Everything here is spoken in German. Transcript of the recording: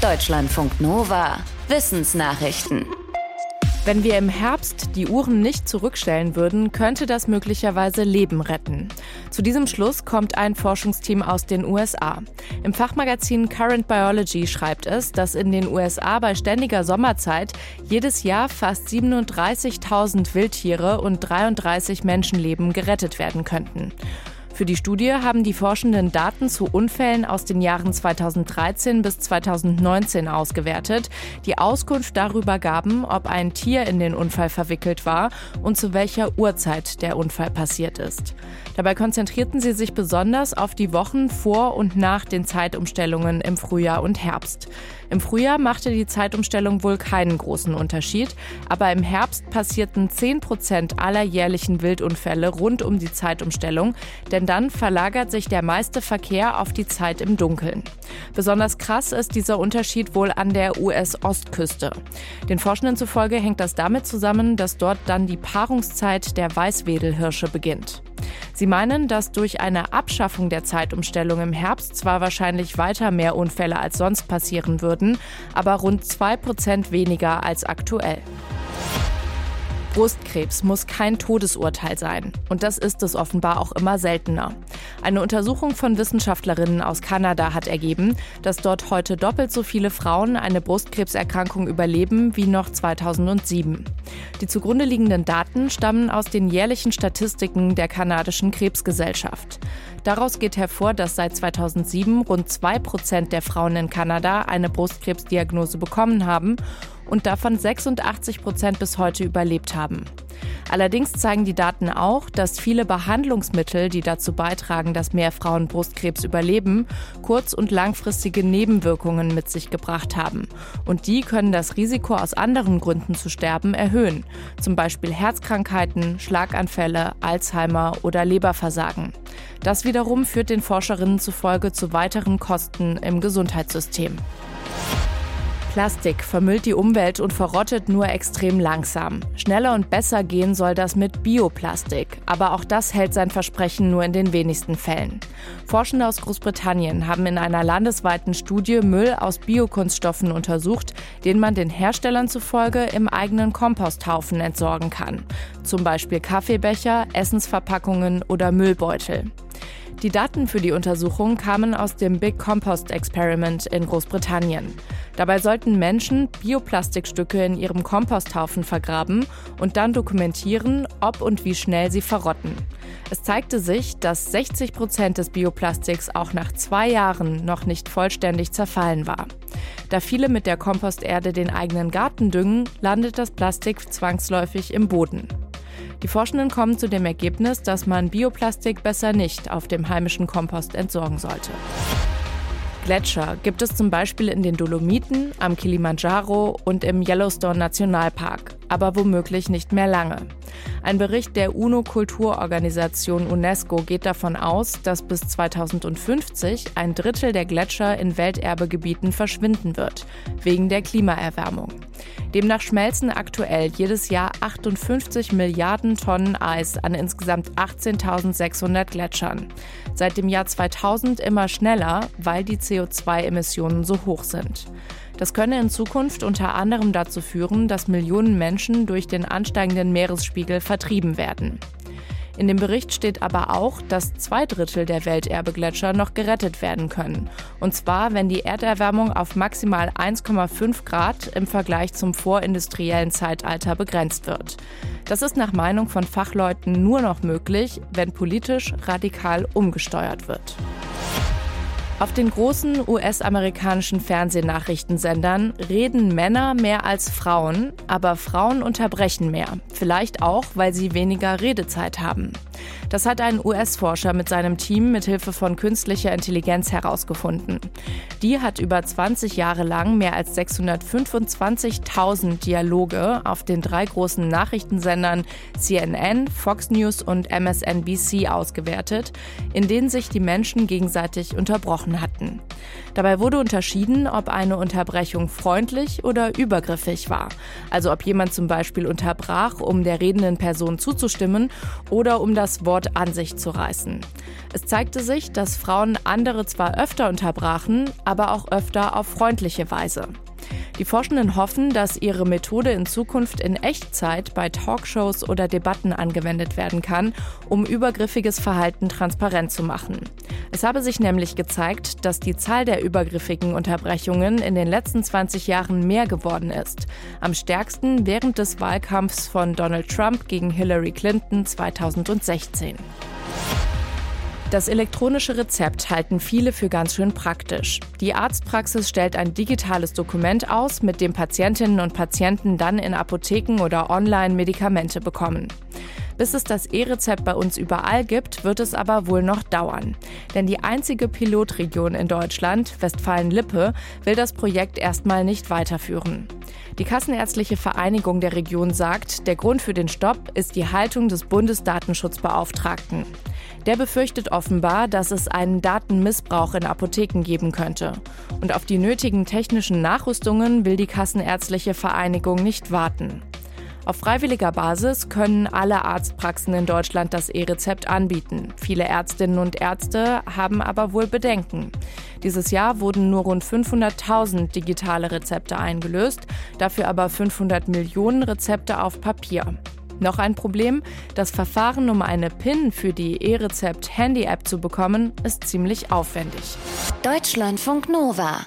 Deutschlandfunk Nova. Wissensnachrichten. Wenn wir im Herbst die Uhren nicht zurückstellen würden, könnte das möglicherweise Leben retten. Zu diesem Schluss kommt ein Forschungsteam aus den USA. Im Fachmagazin Current Biology schreibt es, dass in den USA bei ständiger Sommerzeit jedes Jahr fast 37.000 Wildtiere und 33 Menschenleben gerettet werden könnten. Für die Studie haben die Forschenden Daten zu Unfällen aus den Jahren 2013 bis 2019 ausgewertet, die Auskunft darüber gaben, ob ein Tier in den Unfall verwickelt war und zu welcher Uhrzeit der Unfall passiert ist. Dabei konzentrierten sie sich besonders auf die Wochen vor und nach den Zeitumstellungen im Frühjahr und Herbst. Im Frühjahr machte die Zeitumstellung wohl keinen großen Unterschied, aber im Herbst passierten 10 Prozent aller jährlichen Wildunfälle rund um die Zeitumstellung, denn dann verlagert sich der meiste Verkehr auf die Zeit im Dunkeln. Besonders krass ist dieser Unterschied wohl an der US-Ostküste. Den Forschenden zufolge hängt das damit zusammen, dass dort dann die Paarungszeit der Weißwedelhirsche beginnt. Sie meinen, dass durch eine Abschaffung der Zeitumstellung im Herbst zwar wahrscheinlich weiter mehr Unfälle als sonst passieren würden, aber rund zwei Prozent weniger als aktuell. Brustkrebs muss kein Todesurteil sein. Und das ist es offenbar auch immer seltener. Eine Untersuchung von Wissenschaftlerinnen aus Kanada hat ergeben, dass dort heute doppelt so viele Frauen eine Brustkrebserkrankung überleben wie noch 2007. Die zugrunde liegenden Daten stammen aus den jährlichen Statistiken der kanadischen Krebsgesellschaft. Daraus geht hervor, dass seit 2007 rund zwei Prozent der Frauen in Kanada eine Brustkrebsdiagnose bekommen haben und davon 86 Prozent bis heute überlebt haben. Allerdings zeigen die Daten auch, dass viele Behandlungsmittel, die dazu beitragen, dass mehr Frauen Brustkrebs überleben, kurz- und langfristige Nebenwirkungen mit sich gebracht haben. Und die können das Risiko aus anderen Gründen zu sterben erhöhen, zum Beispiel Herzkrankheiten, Schlaganfälle, Alzheimer oder Leberversagen. Das wiederum führt den Forscherinnen zufolge zu weiteren Kosten im Gesundheitssystem. Plastik vermüllt die Umwelt und verrottet nur extrem langsam. Schneller und besser gehen soll das mit Bioplastik, aber auch das hält sein Versprechen nur in den wenigsten Fällen. Forschende aus Großbritannien haben in einer landesweiten Studie Müll aus Biokunststoffen untersucht, den man den Herstellern zufolge im eigenen Komposthaufen entsorgen kann. Zum Beispiel Kaffeebecher, Essensverpackungen oder Müllbeutel. Die Daten für die Untersuchung kamen aus dem Big Compost Experiment in Großbritannien. Dabei sollten Menschen Bioplastikstücke in ihrem Komposthaufen vergraben und dann dokumentieren, ob und wie schnell sie verrotten. Es zeigte sich, dass 60 Prozent des Bioplastiks auch nach zwei Jahren noch nicht vollständig zerfallen war. Da viele mit der Komposterde den eigenen Garten düngen, landet das Plastik zwangsläufig im Boden. Die Forschenden kommen zu dem Ergebnis, dass man Bioplastik besser nicht auf dem heimischen Kompost entsorgen sollte. Gletscher gibt es zum Beispiel in den Dolomiten, am Kilimanjaro und im Yellowstone Nationalpark, aber womöglich nicht mehr lange. Ein Bericht der UNO-Kulturorganisation UNESCO geht davon aus, dass bis 2050 ein Drittel der Gletscher in Welterbegebieten verschwinden wird, wegen der Klimaerwärmung. Demnach schmelzen aktuell jedes Jahr 58 Milliarden Tonnen Eis an insgesamt 18.600 Gletschern. Seit dem Jahr 2000 immer schneller, weil die CO2-Emissionen so hoch sind. Das könne in Zukunft unter anderem dazu führen, dass Millionen Menschen durch den ansteigenden Meeresspiegel vertrieben werden. In dem Bericht steht aber auch, dass zwei Drittel der Welterbegletscher noch gerettet werden können. Und zwar, wenn die Erderwärmung auf maximal 1,5 Grad im Vergleich zum vorindustriellen Zeitalter begrenzt wird. Das ist nach Meinung von Fachleuten nur noch möglich, wenn politisch radikal umgesteuert wird. Auf den großen US-amerikanischen Fernsehnachrichtensendern reden Männer mehr als Frauen, aber Frauen unterbrechen mehr. Vielleicht auch, weil sie weniger Redezeit haben. Das hat ein US-Forscher mit seinem Team mit Hilfe von künstlicher Intelligenz herausgefunden. Die hat über 20 Jahre lang mehr als 625.000 Dialoge auf den drei großen Nachrichtensendern CNN, Fox News und MSNBC ausgewertet, in denen sich die Menschen gegenseitig unterbrochen hatten. Dabei wurde unterschieden, ob eine Unterbrechung freundlich oder übergriffig war. Also ob jemand zum Beispiel unterbrach, um der redenden Person zuzustimmen oder um das das Wort an sich zu reißen. Es zeigte sich, dass Frauen andere zwar öfter unterbrachen, aber auch öfter auf freundliche Weise. Die Forschenden hoffen, dass ihre Methode in Zukunft in Echtzeit bei Talkshows oder Debatten angewendet werden kann, um übergriffiges Verhalten transparent zu machen. Es habe sich nämlich gezeigt, dass die Zahl der übergriffigen Unterbrechungen in den letzten 20 Jahren mehr geworden ist. Am stärksten während des Wahlkampfs von Donald Trump gegen Hillary Clinton 2016. Das elektronische Rezept halten viele für ganz schön praktisch. Die Arztpraxis stellt ein digitales Dokument aus, mit dem Patientinnen und Patienten dann in Apotheken oder online Medikamente bekommen. Bis es das E-Rezept bei uns überall gibt, wird es aber wohl noch dauern. Denn die einzige Pilotregion in Deutschland, Westfalen-Lippe, will das Projekt erstmal nicht weiterführen. Die Kassenärztliche Vereinigung der Region sagt, der Grund für den Stopp ist die Haltung des Bundesdatenschutzbeauftragten. Der befürchtet offenbar, dass es einen Datenmissbrauch in Apotheken geben könnte. Und auf die nötigen technischen Nachrüstungen will die Kassenärztliche Vereinigung nicht warten. Auf freiwilliger Basis können alle Arztpraxen in Deutschland das E-Rezept anbieten. Viele Ärztinnen und Ärzte haben aber wohl Bedenken. Dieses Jahr wurden nur rund 500.000 digitale Rezepte eingelöst, dafür aber 500 Millionen Rezepte auf Papier. Noch ein Problem, das Verfahren, um eine PIN für die E-Rezept-Handy-App zu bekommen, ist ziemlich aufwendig. Deutschlandfunk Nova